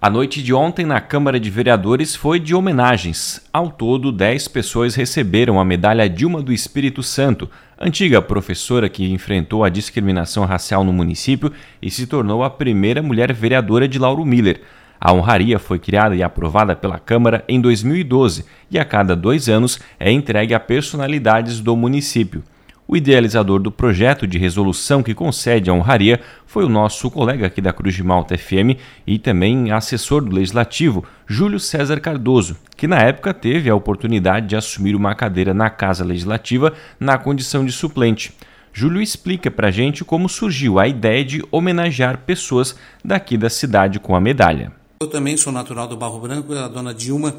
A noite de ontem na Câmara de Vereadores foi de homenagens. Ao todo, 10 pessoas receberam a medalha Dilma do Espírito Santo, antiga professora que enfrentou a discriminação racial no município e se tornou a primeira mulher vereadora de Lauro Miller. A honraria foi criada e aprovada pela Câmara em 2012 e a cada dois anos é entregue a personalidades do município. O idealizador do projeto de resolução que concede a honraria foi o nosso colega aqui da Cruz de Malta FM e também assessor do Legislativo, Júlio César Cardoso, que na época teve a oportunidade de assumir uma cadeira na Casa Legislativa na condição de suplente. Júlio explica para a gente como surgiu a ideia de homenagear pessoas daqui da cidade com a medalha. Eu também sou natural do Barro Branco, a dona Dilma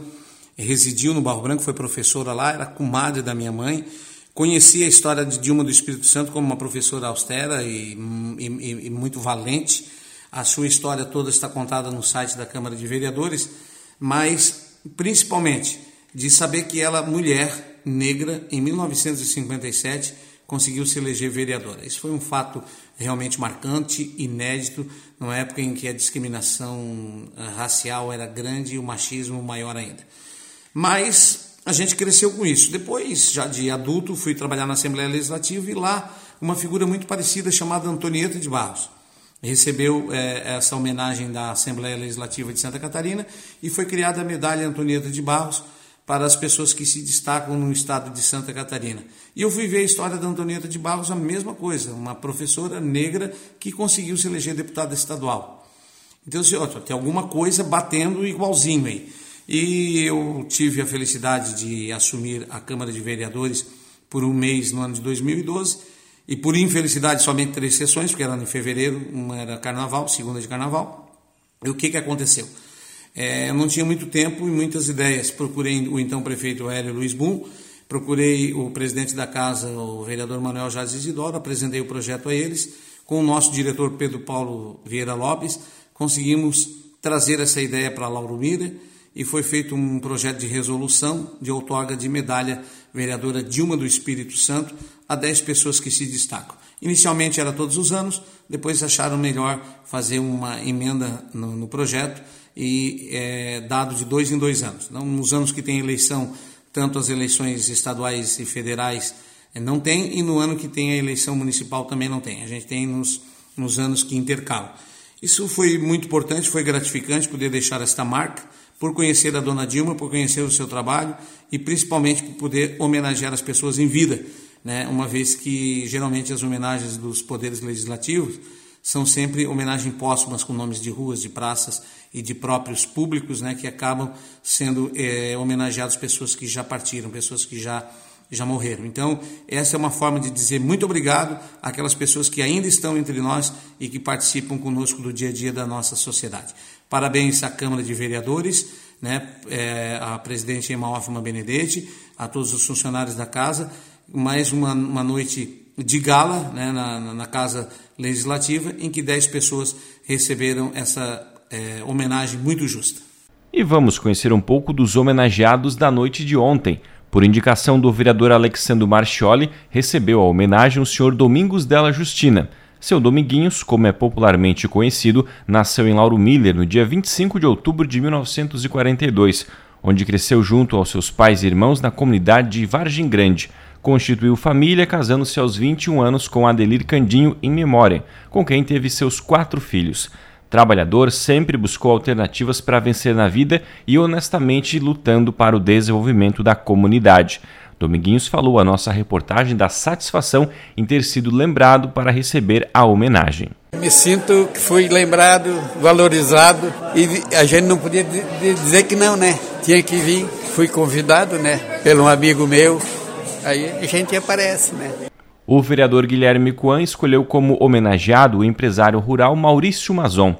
residiu no Barro Branco, foi professora lá, era comadre da minha mãe Conheci a história de Dilma do Espírito Santo como uma professora austera e, e, e, muito valente. A sua história toda está contada no site da Câmara de Vereadores, mas principalmente de saber que ela, mulher negra, em 1957, conseguiu se eleger vereadora. Isso foi um fato realmente marcante, inédito, numa época em que a discriminação eh, racial era grande e o machismo maior ainda. Mas a gente cresceu com isso. Depois, já de adulto, fui trabalhar na Assembleia Legislativa e lá uma figura muito parecida chamada Antonieta de Barros. Recebeu é, essa homenagem da Assembleia Legislativa de Santa Catarina e foi criada a medalha Antonieta de Barros para as pessoas que se destacam no estado de Santa Catarina. E eu fui ver a história da Antonieta de Barros, a mesma coisa, uma professora negra que conseguiu se eleger deputada estadual. Então, assim, ó, tem alguma coisa batendo igualzinho aí. E eu tive a felicidade de assumir a Câmara de Vereadores por um mês no ano de 2012 e por infelicidade somente três sessões, porque era em fevereiro, uma era carnaval, segunda de carnaval. E o que, que aconteceu? É, eu não tinha muito tempo e muitas ideias. Procurei o então prefeito Hélio Luiz Bum, procurei o presidente da casa, o vereador Manuel Jazz Isidoro, apresentei o projeto a eles. Com o nosso diretor Pedro Paulo Vieira Lopes, conseguimos trazer essa ideia para Lauro Mira e foi feito um projeto de resolução de outorga de medalha vereadora Dilma do Espírito Santo a 10 pessoas que se destacam. Inicialmente era todos os anos, depois acharam melhor fazer uma emenda no, no projeto e é, dado de dois em dois anos. Não, nos anos que tem eleição, tanto as eleições estaduais e federais é, não tem, e no ano que tem a eleição municipal também não tem. A gente tem nos, nos anos que intercalam. Isso foi muito importante, foi gratificante poder deixar esta marca por conhecer a dona Dilma, por conhecer o seu trabalho e principalmente por poder homenagear as pessoas em vida, né? uma vez que geralmente as homenagens dos poderes legislativos são sempre homenagens póstumas com nomes de ruas, de praças e de próprios públicos né? que acabam sendo é, homenageados pessoas que já partiram, pessoas que já já morreram. Então, essa é uma forma de dizer muito obrigado àquelas pessoas que ainda estão entre nós e que participam conosco do dia a dia da nossa sociedade. Parabéns à Câmara de Vereadores, né, é, à presidente Emma Hoffman Benedetti, a todos os funcionários da casa. Mais uma, uma noite de gala né, na, na Casa Legislativa, em que 10 pessoas receberam essa é, homenagem muito justa. E vamos conhecer um pouco dos homenageados da noite de ontem. Por indicação do vereador Alexandre Marchioli, recebeu a homenagem o senhor Domingos Della Justina. Seu Dominguinhos, como é popularmente conhecido, nasceu em Lauro Miller no dia 25 de outubro de 1942, onde cresceu junto aos seus pais e irmãos na comunidade de Vargem Grande. Constituiu família, casando-se aos 21 anos com Adelir Candinho em memória, com quem teve seus quatro filhos. Trabalhador, sempre buscou alternativas para vencer na vida e honestamente lutando para o desenvolvimento da comunidade. Dominguinhos falou à nossa reportagem da satisfação em ter sido lembrado para receber a homenagem. Me sinto que fui lembrado, valorizado e a gente não podia dizer que não, né? Tinha que vir, fui convidado, né? Pelo um amigo meu, aí a gente aparece, né? O vereador Guilherme Coan escolheu como homenageado o empresário rural Maurício Mazon.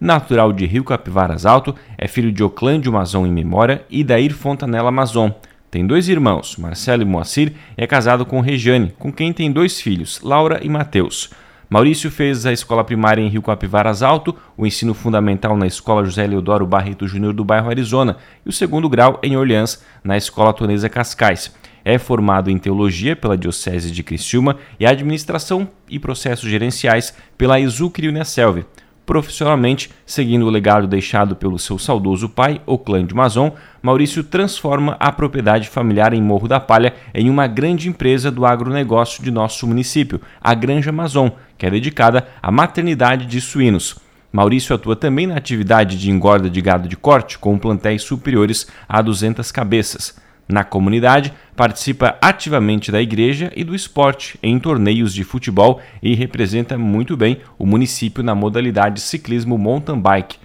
Natural de Rio Capivaras Alto, é filho de Oclândio Mazon em memória e Dair Fontanella Mazon. Tem dois irmãos, Marcelo e Moacir, e é casado com Regiane, com quem tem dois filhos, Laura e Mateus. Maurício fez a escola primária em Rio Capivaras Alto, o ensino fundamental na Escola José Leodoro Barreto Júnior do bairro Arizona e o segundo grau em Orleans, na Escola Tonesa Cascais. É formado em Teologia pela Diocese de Criciúma e Administração e Processos Gerenciais pela Exucre Unicelv. Profissionalmente, seguindo o legado deixado pelo seu saudoso pai, o clã de Mazon, Maurício transforma a propriedade familiar em Morro da Palha em uma grande empresa do agronegócio de nosso município, a Granja Mazon, que é dedicada à maternidade de suínos. Maurício atua também na atividade de engorda de gado de corte, com plantéis superiores a 200 cabeças. Na comunidade, participa ativamente da igreja e do esporte em torneios de futebol e representa muito bem o município na modalidade ciclismo mountain bike,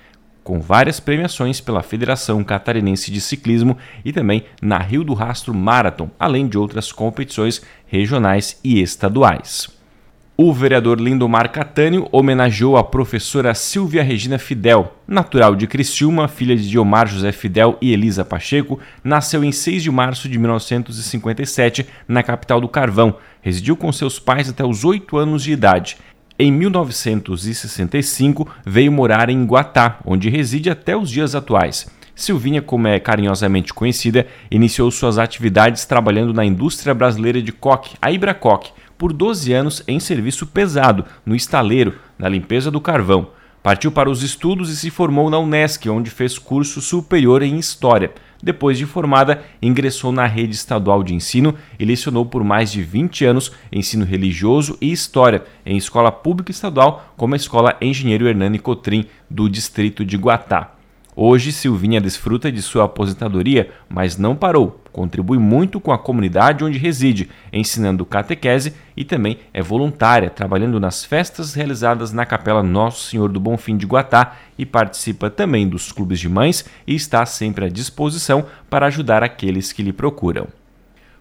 com várias premiações pela Federação Catarinense de Ciclismo e também na Rio do Rastro Marathon, além de outras competições regionais e estaduais. O vereador Lindomar Catânio homenageou a professora Silvia Regina Fidel, natural de Criciúma, filha de Diomar José Fidel e Elisa Pacheco, nasceu em 6 de março de 1957 na capital do Carvão. Residiu com seus pais até os 8 anos de idade. Em 1965 veio morar em Guatá, onde reside até os dias atuais. Silvinha, como é carinhosamente conhecida, iniciou suas atividades trabalhando na indústria brasileira de coque, a Ibracoque, por 12 anos em serviço pesado no estaleiro, na limpeza do carvão. Partiu para os estudos e se formou na Unesc, onde fez curso superior em História. Depois de formada, ingressou na rede estadual de ensino e lecionou por mais de 20 anos ensino religioso e história em escola pública estadual, como a Escola Engenheiro Hernani Cotrim, do distrito de Guatá. Hoje, Silvinha desfruta de sua aposentadoria, mas não parou. Contribui muito com a comunidade onde reside, ensinando catequese e também é voluntária, trabalhando nas festas realizadas na Capela Nosso Senhor do Bonfim de Guatá e participa também dos clubes de mães e está sempre à disposição para ajudar aqueles que lhe procuram.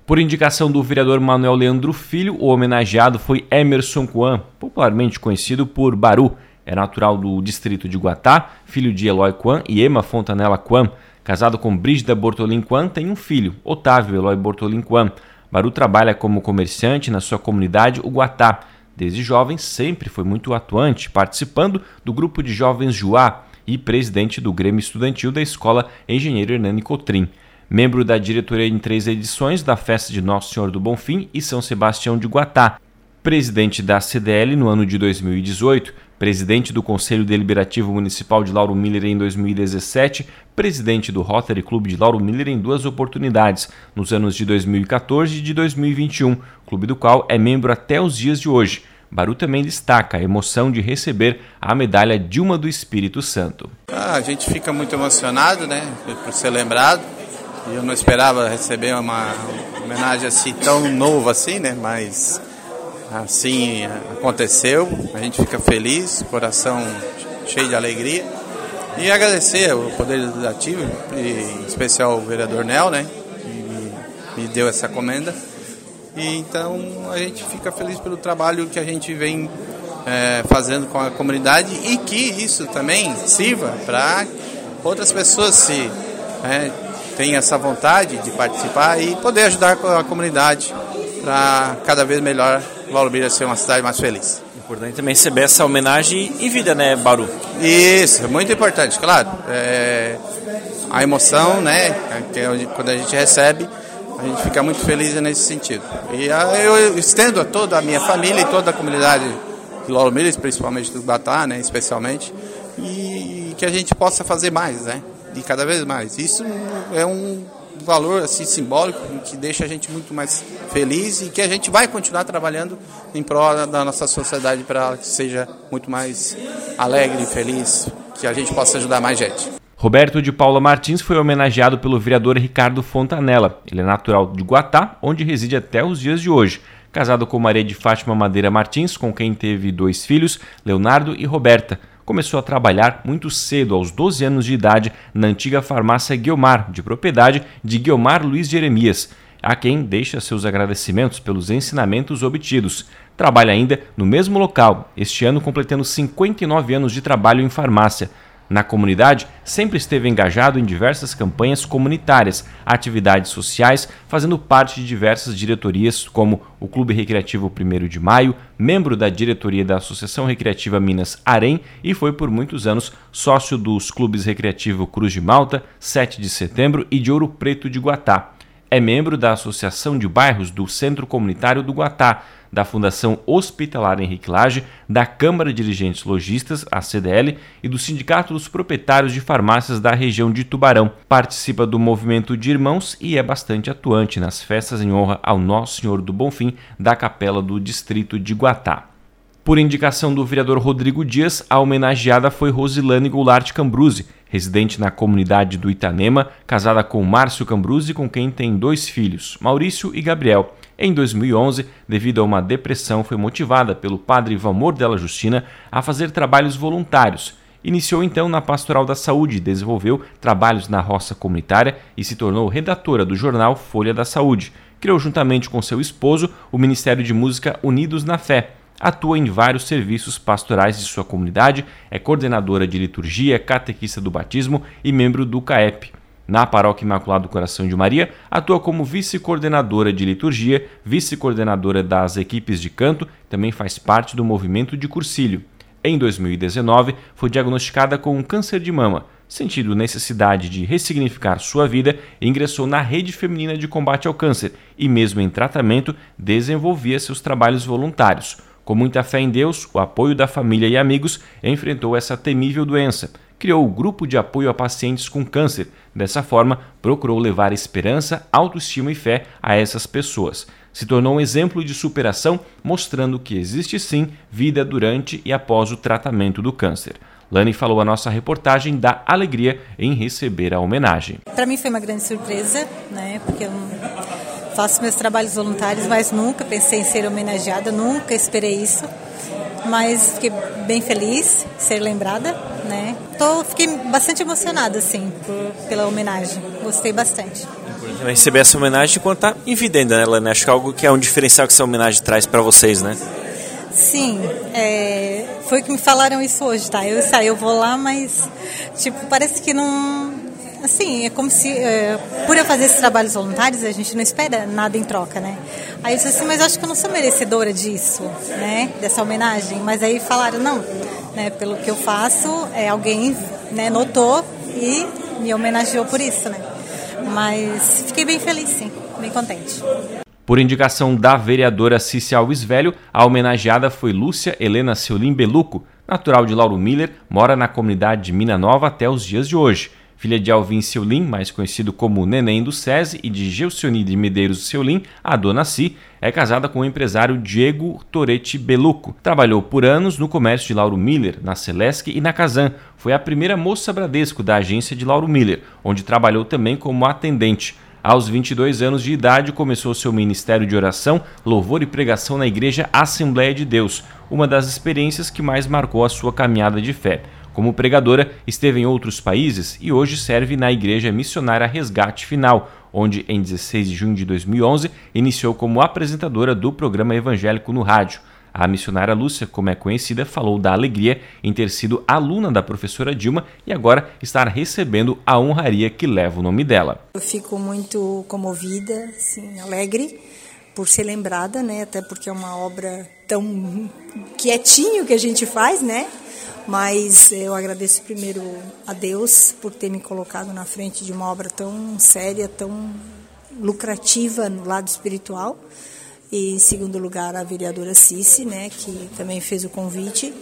Por indicação do vereador Manuel Leandro Filho, o homenageado foi Emerson Kwan, popularmente conhecido por Baru é natural do distrito de Guatá, filho de Eloy Kwan e Emma Fontanella Kwan. Casado com Brígida Bortolin Kwan, tem um filho, Otávio Eloy Bortolin Kwan. Baru trabalha como comerciante na sua comunidade, o Guatá. Desde jovem, sempre foi muito atuante, participando do grupo de jovens Juá e presidente do Grêmio Estudantil da Escola Engenheiro Hernani Cotrim. Membro da diretoria em três edições da Festa de Nosso Senhor do Bonfim e São Sebastião de Guatá. Presidente da CDL no ano de 2018, presidente do Conselho Deliberativo Municipal de Lauro Miller em 2017, presidente do Rotary Clube de Lauro Miller em duas oportunidades, nos anos de 2014 e de 2021, clube do qual é membro até os dias de hoje. Baru também destaca a emoção de receber a medalha Dilma do Espírito Santo. Ah, a gente fica muito emocionado, né, por ser lembrado. Eu não esperava receber uma homenagem assim tão nova assim, né, mas assim aconteceu. A gente fica feliz, coração cheio de alegria. E agradecer o Poder Legislativo, em especial o vereador Nel, né? Que me deu essa comenda. E então a gente fica feliz pelo trabalho que a gente vem é, fazendo com a comunidade e que isso também sirva para outras pessoas se é, tenham essa vontade de participar e poder ajudar a comunidade para cada vez melhor Lauro Miller ser uma cidade mais feliz. Importante também receber essa homenagem em vida, né, Baru? Isso, é muito importante, claro. É, a emoção, né, quando a gente recebe, a gente fica muito feliz nesse sentido. E eu estendo a toda a minha família e toda a comunidade de Lauro Miller, principalmente do Batá, né, especialmente, e que a gente possa fazer mais, né, e cada vez mais. Isso é valor assim simbólico que deixa a gente muito mais feliz e que a gente vai continuar trabalhando em prol da nossa sociedade para que seja muito mais alegre e feliz, que a gente possa ajudar mais gente. Roberto de Paula Martins foi homenageado pelo vereador Ricardo Fontanella. Ele é natural de Guatá, onde reside até os dias de hoje. Casado com Maria de Fátima Madeira Martins, com quem teve dois filhos, Leonardo e Roberta começou a trabalhar muito cedo, aos 12 anos de idade, na antiga farmácia Guiomar, de propriedade de Guiomar Luiz Jeremias, a quem deixa seus agradecimentos pelos ensinamentos obtidos. Trabalha ainda no mesmo local, este ano completando 59 anos de trabalho em farmácia. Na comunidade, sempre esteve engajado em diversas campanhas comunitárias, atividades sociais, fazendo parte de diversas diretorias, como o Clube Recreativo 1 de Maio, membro da diretoria da Associação Recreativa Minas Arém e foi por muitos anos sócio dos clubes Recreativo Cruz de Malta, 7 de Setembro e de Ouro Preto de Guatá. É membro da Associação de Bairros do Centro Comunitário do Guatá, da Fundação Hospitalar Henrique Lage, da Câmara de Dirigentes Logistas, a CDL, e do Sindicato dos Proprietários de Farmácias da região de Tubarão. Participa do movimento de irmãos e é bastante atuante nas festas em honra ao Nosso Senhor do Bonfim da Capela do Distrito de Guatá. Por indicação do vereador Rodrigo Dias, a homenageada foi Rosilane Goulart Cambruzzi, residente na comunidade do Itanema, casada com Márcio Cambruzzi, com quem tem dois filhos, Maurício e Gabriel. Em 2011, devido a uma depressão, foi motivada pelo padre Valmor della Justina a fazer trabalhos voluntários. Iniciou então na Pastoral da Saúde, desenvolveu trabalhos na roça comunitária e se tornou redatora do jornal Folha da Saúde. Criou juntamente com seu esposo o Ministério de Música Unidos na Fé. Atua em vários serviços pastorais de sua comunidade, é coordenadora de liturgia, catequista do batismo e membro do CAEP. Na Paróquia Imaculado Coração de Maria, atua como vice-coordenadora de liturgia, vice-coordenadora das equipes de canto, também faz parte do movimento de cursílio. Em 2019, foi diagnosticada com um câncer de mama. Sentindo necessidade de ressignificar sua vida, ingressou na Rede Feminina de Combate ao Câncer e, mesmo em tratamento, desenvolvia seus trabalhos voluntários. Com muita fé em Deus, o apoio da família e amigos, enfrentou essa temível doença criou o Grupo de Apoio a Pacientes com Câncer. Dessa forma, procurou levar esperança, autoestima e fé a essas pessoas. Se tornou um exemplo de superação, mostrando que existe sim vida durante e após o tratamento do câncer. Lani falou a nossa reportagem da alegria em receber a homenagem. Para mim foi uma grande surpresa, né? Porque eu faço meus trabalhos voluntários, mas nunca pensei em ser homenageada, nunca esperei isso mas fiquei bem feliz ser lembrada, né? Tô, fiquei bastante emocionada, assim, por, pela homenagem. Gostei bastante. Receber essa homenagem enquanto tá em vida ainda, né, Lana? Acho que é algo que é um diferencial que essa homenagem traz para vocês, né? Sim, é, foi que me falaram isso hoje, tá? Eu saí, eu vou lá, mas, tipo, parece que não assim, é como se, é, por eu fazer esses trabalhos voluntários, a gente não espera nada em troca, né? Aí eu disse assim, mas eu acho que eu não sou merecedora disso, né? Dessa homenagem. Mas aí falaram, não, né? Pelo que eu faço, é, alguém né, notou e me homenageou por isso, né? Mas fiquei bem feliz, sim, bem contente. Por indicação da vereadora Cícia Alves Velho, a homenageada foi Lúcia Helena Seolim Beluco, natural de Lauro Miller, mora na comunidade de Mina Nova até os dias de hoje filha de Alvin Seulin, mais conhecido como Neném do SESI, e de Gelsioni de Medeiros Seulin, a dona Si, é casada com o empresário Diego Toretti Beluco. Trabalhou por anos no comércio de Lauro Miller, na Celesc e na Kazan. Foi a primeira moça Bradesco da agência de Lauro Miller, onde trabalhou também como atendente. Aos 22 anos de idade, começou seu ministério de oração, louvor e pregação na Igreja Assembleia de Deus, uma das experiências que mais marcou a sua caminhada de fé. Como pregadora, esteve em outros países e hoje serve na Igreja Missionária Resgate Final, onde em 16 de junho de 2011 iniciou como apresentadora do programa evangélico no rádio. A missionária Lúcia, como é conhecida, falou da alegria em ter sido aluna da professora Dilma e agora estar recebendo a honraria que leva o nome dela. Eu fico muito comovida, assim, alegre por ser lembrada, né? Até porque é uma obra tão quietinho que a gente faz, né? Mas eu agradeço primeiro a Deus por ter me colocado na frente de uma obra tão séria, tão lucrativa no lado espiritual. E em segundo lugar, a vereadora Cici, né, que também fez o convite.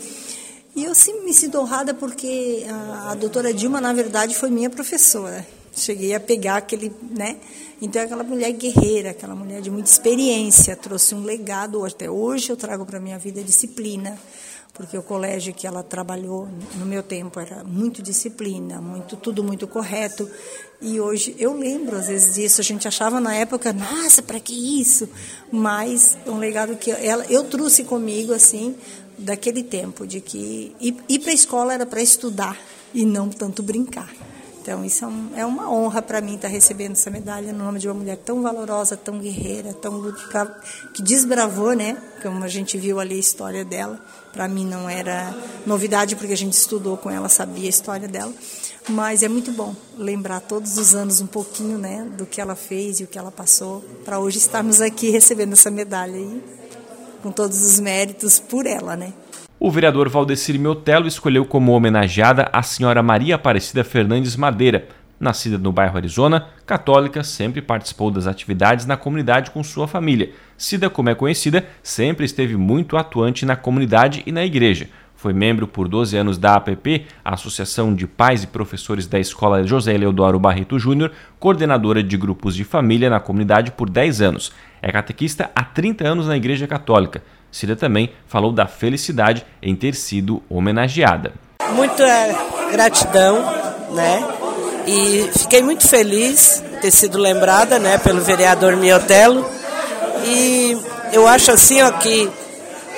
E eu sim me sinto honrada porque a, a doutora Dilma, na verdade, foi minha professora. Cheguei a pegar aquele, né? Então, aquela mulher guerreira, aquela mulher de muita experiência, trouxe um legado. Até hoje eu trago para a minha vida disciplina porque o colégio que ela trabalhou no meu tempo era muito disciplina, muito tudo muito correto. E hoje eu lembro às vezes disso, a gente achava na época, nossa, para que isso? Mas um legado que ela eu trouxe comigo assim daquele tempo de que ir, ir para a escola era para estudar e não tanto brincar. Então, isso é, um, é uma honra para mim estar tá recebendo essa medalha no nome de uma mulher tão valorosa, tão guerreira, tão que desbravou, né? Como a gente viu ali a história dela. Para mim não era novidade, porque a gente estudou com ela, sabia a história dela. Mas é muito bom lembrar todos os anos um pouquinho, né? Do que ela fez e o que ela passou, para hoje estarmos aqui recebendo essa medalha aí, com todos os méritos por ela, né? o vereador Valdecir Miotelo escolheu como homenageada a senhora Maria Aparecida Fernandes Madeira, Nascida no bairro Arizona, católica, sempre participou das atividades na comunidade com sua família. Cida, como é conhecida, sempre esteve muito atuante na comunidade e na igreja. Foi membro por 12 anos da APP, Associação de Pais e Professores da Escola José Eleodoro Barreto Júnior, coordenadora de grupos de família na comunidade por 10 anos. É catequista há 30 anos na Igreja Católica. Cida também falou da felicidade em ter sido homenageada. Muita gratidão, né? E fiquei muito feliz ter sido lembrada, né, pelo vereador Miotelo. E eu acho assim, ó, que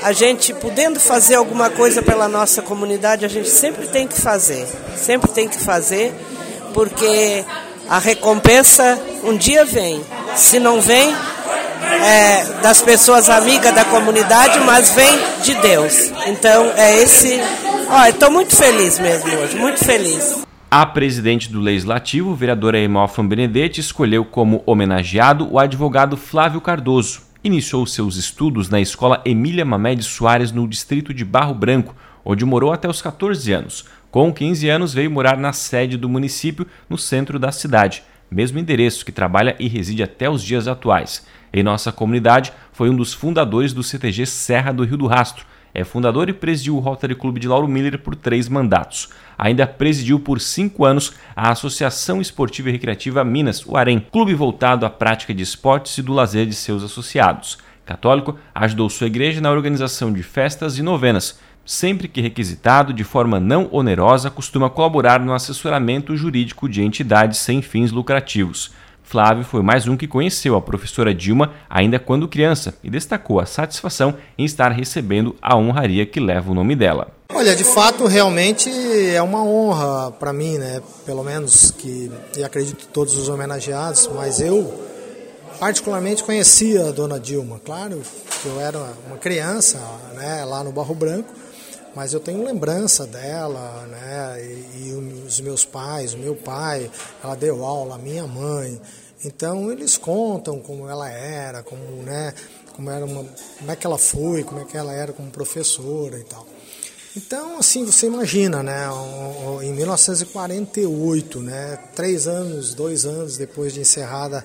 a gente podendo fazer alguma coisa pela nossa comunidade, a gente sempre tem que fazer, sempre tem que fazer, porque a recompensa um dia vem. Se não vem, é das pessoas amigas da comunidade, mas vem de Deus. Então é esse. Estou muito feliz mesmo hoje, muito feliz. A presidente do Legislativo, vereadora Emofan Benedetti, escolheu como homenageado o advogado Flávio Cardoso iniciou seus estudos na escola Emília Mamed Soares, no distrito de Barro Branco, onde morou até os 14 anos. Com 15 anos, veio morar na sede do município, no centro da cidade, mesmo endereço que trabalha e reside até os dias atuais. Em nossa comunidade, foi um dos fundadores do CTG Serra do Rio do Rastro, é fundador e presidiu o Rotary Clube de Lauro Miller por três mandatos. Ainda presidiu por cinco anos a Associação Esportiva e Recreativa Minas, o AREM, clube voltado à prática de esportes e do lazer de seus associados. Católico, ajudou sua igreja na organização de festas e novenas. Sempre que requisitado, de forma não onerosa, costuma colaborar no assessoramento jurídico de entidades sem fins lucrativos. Flávio foi mais um que conheceu a professora Dilma ainda quando criança e destacou a satisfação em estar recebendo a honraria que leva o nome dela. Olha, de fato, realmente é uma honra para mim, né? Pelo menos que e acredito todos os homenageados, mas eu particularmente conhecia a dona Dilma. Claro eu era uma criança, né, lá no Barro Branco, mas eu tenho lembrança dela, né? E, e, os meus pais, o meu pai, ela deu aula, a minha mãe. Então eles contam como ela era, como, né, como era uma, como é que ela foi, como é que ela era como professora e tal. Então, assim, você imagina, né, em 1948, né, três anos, dois anos depois de encerrada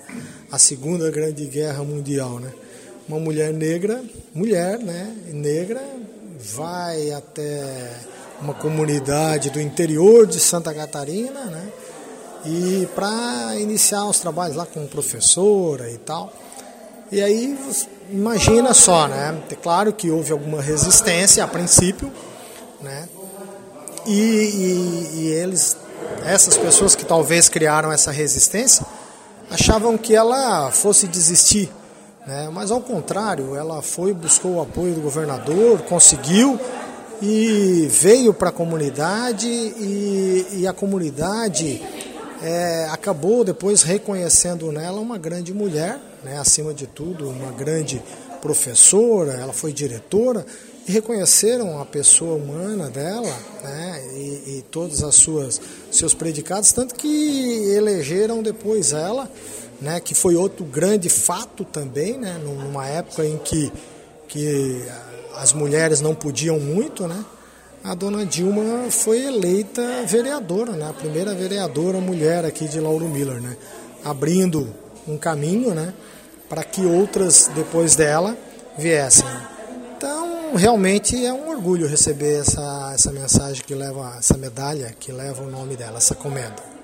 a Segunda Grande Guerra Mundial, né, uma mulher negra, mulher, né, negra, vai até uma comunidade do interior de Santa Catarina, né, e para iniciar os trabalhos lá como professora e tal. E aí imagina só, né? É claro que houve alguma resistência a princípio, né? E, e, e eles, essas pessoas que talvez criaram essa resistência, achavam que ela fosse desistir, né? Mas ao contrário, ela foi buscou o apoio do governador, conseguiu e veio para a comunidade e, e a comunidade é, acabou depois reconhecendo nela uma grande mulher, né, acima de tudo, uma grande professora, ela foi diretora, e reconheceram a pessoa humana dela né, e, e todos suas seus predicados, tanto que elegeram depois ela, né, que foi outro grande fato também, né, numa época em que, que as mulheres não podiam muito, né, a dona Dilma foi eleita vereadora, né? a primeira vereadora mulher aqui de Lauro Miller, né? abrindo um caminho né? para que outras depois dela viessem. Então, realmente é um orgulho receber essa, essa mensagem que leva, essa medalha que leva o nome dela, essa comenda.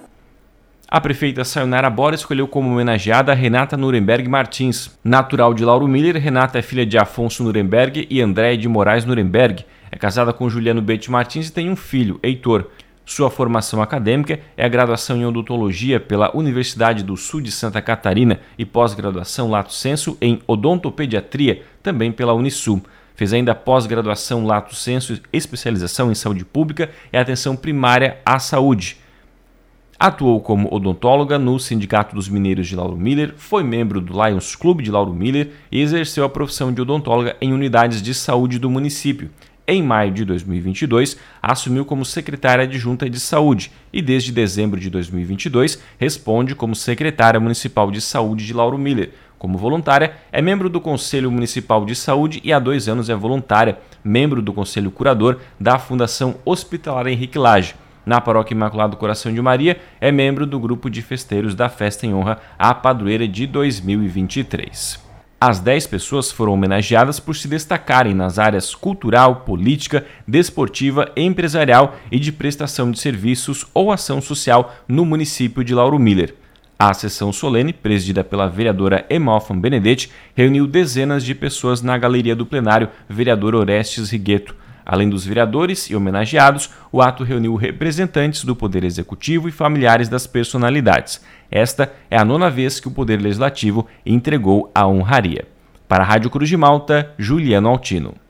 A prefeita Sayonara Bora escolheu como homenageada Renata Nuremberg Martins. Natural de Lauro Miller, Renata é filha de Afonso Nuremberg e André de Moraes Nuremberg. É casada com Juliano Bete Martins e tem um filho, Heitor. Sua formação acadêmica é a graduação em odontologia pela Universidade do Sul de Santa Catarina e pós-graduação lato sensu em odontopediatria, também pela Unisul. Fez ainda pós-graduação lato sensu, especialização em saúde pública e atenção primária à saúde. Atuou como odontóloga no Sindicato dos Mineiros de Lauro Miller, foi membro do Lions Club de Lauro Miller e exerceu a profissão de odontóloga em unidades de saúde do município. Em maio de 2022, assumiu como secretária adjunta de saúde e, desde dezembro de 2022, responde como secretária municipal de saúde de Lauro Miller. Como voluntária, é membro do Conselho Municipal de Saúde e há dois anos é voluntária, membro do Conselho Curador da Fundação Hospitalar Henrique Lage. Na Paróquia Imaculado Coração de Maria, é membro do grupo de festeiros da Festa em Honra à Padroeira de 2023. As 10 pessoas foram homenageadas por se destacarem nas áreas cultural, política, desportiva, empresarial e de prestação de serviços ou ação social no município de Lauro Miller. A sessão solene, presidida pela vereadora Emofan Benedetti, reuniu dezenas de pessoas na galeria do plenário Vereador Orestes Rigueto. Além dos vereadores e homenageados, o ato reuniu representantes do Poder Executivo e familiares das personalidades. Esta é a nona vez que o Poder Legislativo entregou a honraria. Para a Rádio Cruz de Malta, Juliano Altino.